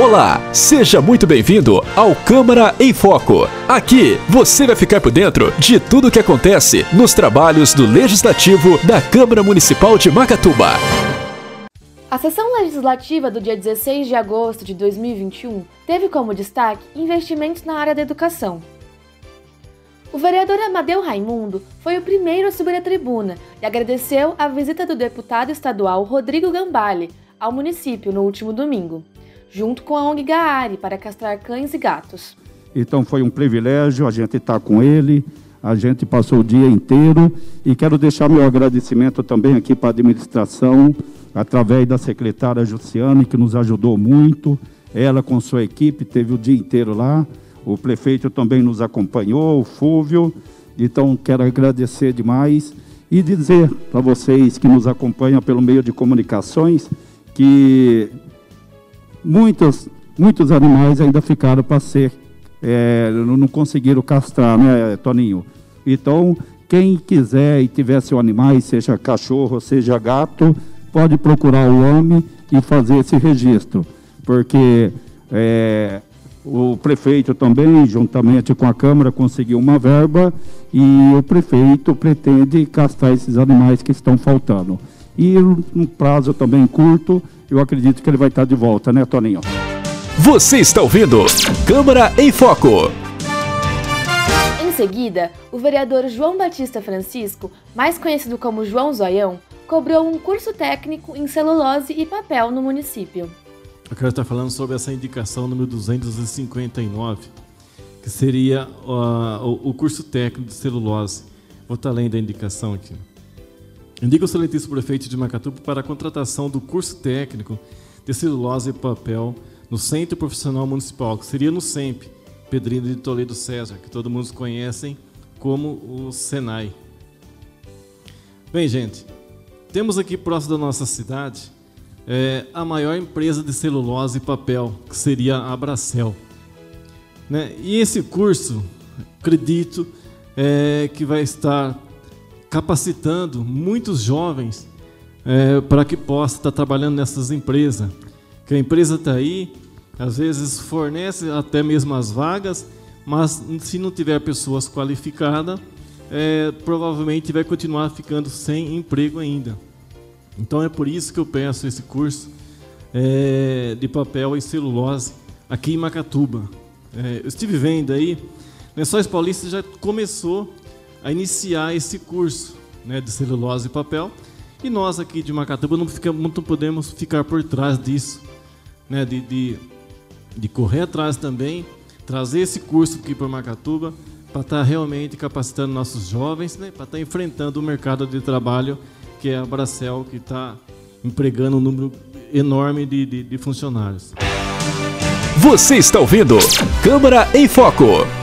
Olá, seja muito bem-vindo ao Câmara em Foco. Aqui você vai ficar por dentro de tudo o que acontece nos trabalhos do Legislativo da Câmara Municipal de Macatuba. A sessão legislativa do dia 16 de agosto de 2021 teve como destaque investimentos na área da educação. O vereador Amadeu Raimundo foi o primeiro a subir a tribuna e agradeceu a visita do deputado estadual Rodrigo Gambale ao município no último domingo, junto com a ONG Gaari para castrar cães e gatos. Então foi um privilégio a gente estar com ele, a gente passou o dia inteiro e quero deixar meu agradecimento também aqui para a administração, através da secretária Jussiane, que nos ajudou muito. Ela com sua equipe teve o dia inteiro lá. O prefeito também nos acompanhou, o Fúvio. Então, quero agradecer demais e dizer para vocês que nos acompanham pelo meio de comunicações que muitos, muitos animais ainda ficaram para ser, é, não conseguiram castrar, né, Toninho? Então, quem quiser e tiver seu animal, seja cachorro, seja gato, pode procurar o homem e fazer esse registro, porque é, o prefeito também, juntamente com a Câmara, conseguiu uma verba e o prefeito pretende castrar esses animais que estão faltando. E um prazo também curto, eu acredito que ele vai estar de volta, né, Toninho? Você está ouvindo Câmara em Foco. Em seguida, o vereador João Batista Francisco, mais conhecido como João Zoião, cobrou um curso técnico em celulose e papel no município. Eu quero estar falando sobre essa indicação número 259, que seria uh, o, o, curso técnico de celulose. Vou estar lendo a indicação aqui. Indica o excelentíssimo prefeito de Macatuba para a contratação do curso técnico de celulose e papel no Centro Profissional Municipal, que seria no SEMP, Pedrinho de Toledo César, que todo mundo conhecem como o Senai. Bem, gente, temos aqui próximo da nossa cidade é, a maior empresa de celulose e papel, que seria a Bracel. Né? E esse curso, acredito, é, que vai estar capacitando muitos jovens é, para que possa estar trabalhando nessas empresas. Que a empresa está aí, às vezes fornece até mesmo as vagas, mas se não tiver pessoas qualificadas, é, provavelmente vai continuar ficando sem emprego ainda. Então é por isso que eu peço esse curso é, de papel e celulose aqui em Macatuba. É, eu estive vendo aí, Lençóis Paulistas já começou a iniciar esse curso né, de celulose e papel. E nós aqui de Macatuba não, fica, não podemos ficar por trás disso, né, de, de, de correr atrás também, trazer esse curso aqui para Macatuba, para estar tá realmente capacitando nossos jovens, né, para estar tá enfrentando o mercado de trabalho que é a Bracel, que está empregando um número enorme de, de, de funcionários. Você está ouvindo Câmara em Foco.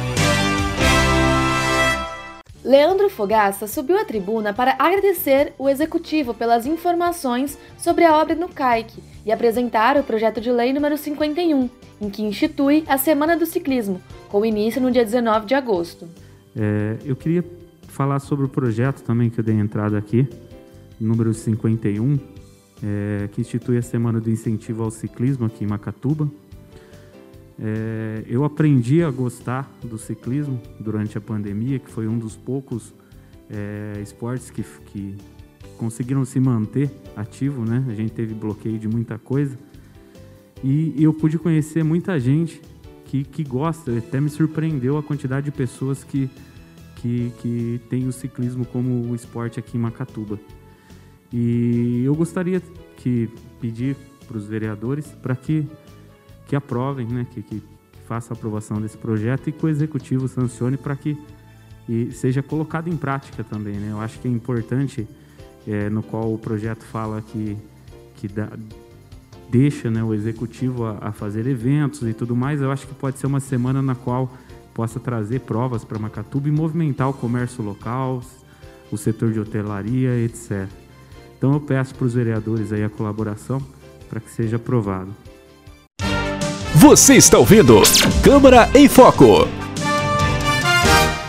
Leandro Fogaça subiu à tribuna para agradecer o executivo pelas informações sobre a obra no CAIC e apresentar o projeto de lei número 51, em que institui a Semana do Ciclismo, com início no dia 19 de agosto. É, eu queria falar sobre o projeto também que eu dei entrada aqui, número 51, é, que institui a Semana do Incentivo ao Ciclismo aqui em Macatuba. É, eu aprendi a gostar do ciclismo durante a pandemia, que foi um dos poucos é, esportes que, que conseguiram se manter ativo, né? A gente teve bloqueio de muita coisa. E, e eu pude conhecer muita gente que, que gosta, até me surpreendeu a quantidade de pessoas que, que, que tem o ciclismo como esporte aqui em Macatuba. E eu gostaria que pedir para os vereadores para que, que aprovem, né, que, que, façam a aprovação desse projeto e que o executivo sancione para que e seja colocado em prática também. Né? Eu acho que é importante, é, no qual o projeto fala que, que dá, deixa né, o executivo a, a, fazer eventos e tudo mais, eu acho que pode ser uma semana na qual possa trazer provas para Macatuba e movimentar o comércio local, o setor de hotelaria, etc. Então eu peço para os vereadores aí a colaboração para que seja aprovado. Você está ouvindo Câmara em Foco.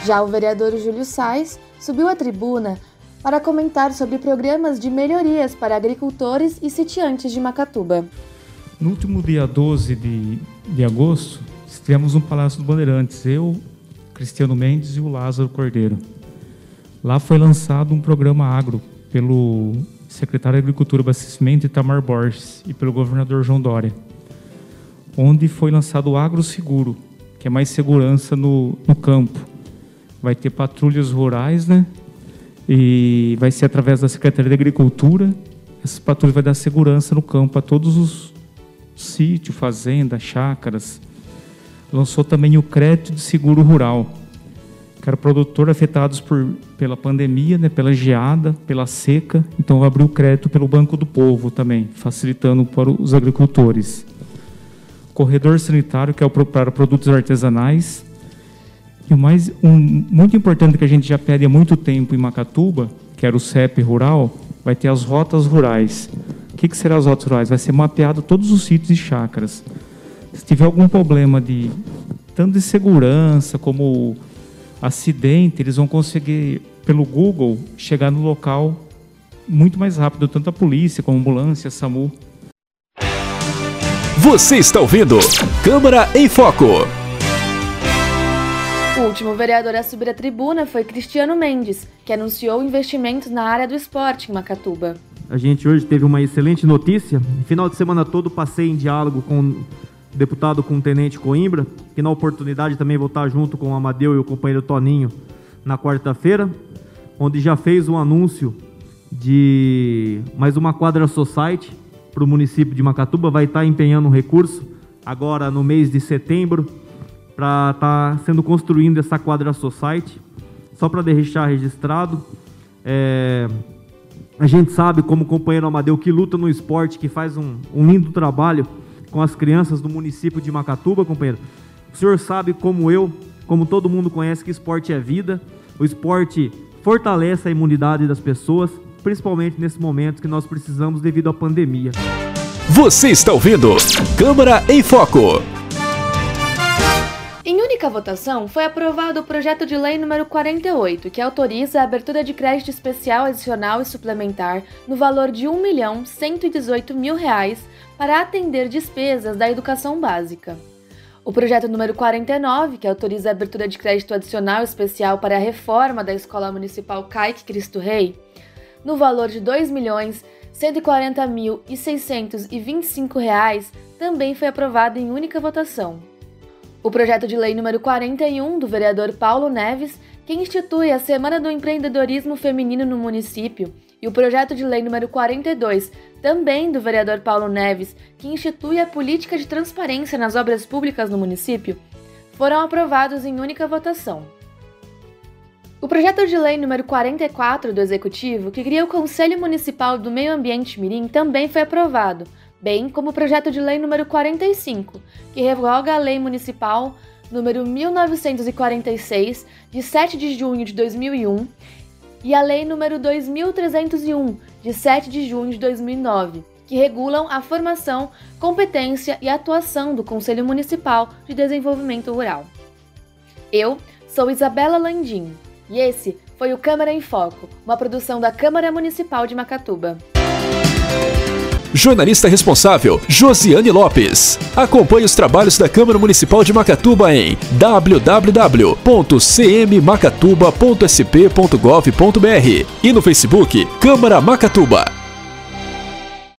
Já o vereador Júlio Sais subiu à tribuna para comentar sobre programas de melhorias para agricultores e sitiantes de Macatuba. No último dia 12 de, de agosto, estivemos no Palácio do Bandeirantes, eu, Cristiano Mendes e o Lázaro Cordeiro. Lá foi lançado um programa agro pelo secretário de Agricultura e Abastecimento Itamar Borges e pelo governador João Dória, onde foi lançado o Agro Seguro, que é mais segurança no, no campo. Vai ter patrulhas rurais, né? E vai ser através da Secretaria de Agricultura. Essas patrulhas vai dar segurança no campo a todos os sítios, fazendas, chácaras. Lançou também o crédito de seguro rural, que era produtor afetados por, pela pandemia, né, pela geada, pela seca. Então abriu crédito pelo Banco do Povo também, facilitando para os agricultores corredor sanitário, que é para produtos artesanais. E o mais um, muito importante que a gente já pede há muito tempo em Macatuba, que era o CEP rural, vai ter as rotas rurais. O que, que serão as rotas rurais? Vai ser mapeado todos os sítios e chácaras. Se tiver algum problema de tanto de segurança como acidente, eles vão conseguir pelo Google chegar no local muito mais rápido, tanto a polícia como a ambulância, SAMU. Você está ouvindo Câmara em Foco. O último vereador a subir a tribuna foi Cristiano Mendes, que anunciou investimentos na área do esporte em Macatuba. A gente hoje teve uma excelente notícia. No final de semana todo passei em diálogo com o deputado com o tenente Coimbra, que na oportunidade também vou estar junto com o Amadeu e o companheiro Toninho na quarta-feira, onde já fez um anúncio de mais uma quadra society para o município de Macatuba, vai estar empenhando um recurso agora no mês de setembro para estar tá sendo construindo essa quadra society. Só para deixar registrado, é, a gente sabe como o companheiro Amadeu que luta no esporte, que faz um, um lindo trabalho com as crianças do município de Macatuba, companheiro. O senhor sabe como eu, como todo mundo conhece que esporte é vida, o esporte fortalece a imunidade das pessoas, principalmente nesse momento que nós precisamos devido à pandemia. Você está ouvindo Câmara em Foco. Em única votação, foi aprovado o projeto de lei número 48, que autoriza a abertura de crédito especial adicional e suplementar no valor de 1.118.000 mil reais para atender despesas da educação básica. O projeto número 49, que autoriza a abertura de crédito adicional especial para a reforma da Escola Municipal Caique Cristo Rei, no valor de R$ 2.140.625, também foi aprovado em única votação. O projeto de lei número 41 do vereador Paulo Neves, que institui a Semana do Empreendedorismo Feminino no município, e o projeto de lei número 42, também do vereador Paulo Neves, que institui a política de transparência nas obras públicas no município, foram aprovados em única votação. O projeto de lei número 44 do Executivo, que cria o Conselho Municipal do Meio Ambiente Mirim, também foi aprovado, bem como o projeto de lei número 45, que revoga a Lei Municipal número 1946, de 7 de junho de 2001, e a Lei número 2301, de 7 de junho de 2009, que regulam a formação, competência e atuação do Conselho Municipal de Desenvolvimento Rural. Eu sou Isabela Landim e esse foi o Câmara em Foco, uma produção da Câmara Municipal de Macatuba. Jornalista responsável, Josiane Lopes. Acompanhe os trabalhos da Câmara Municipal de Macatuba em www.cmmacatuba.sp.gov.br e no Facebook Câmara Macatuba.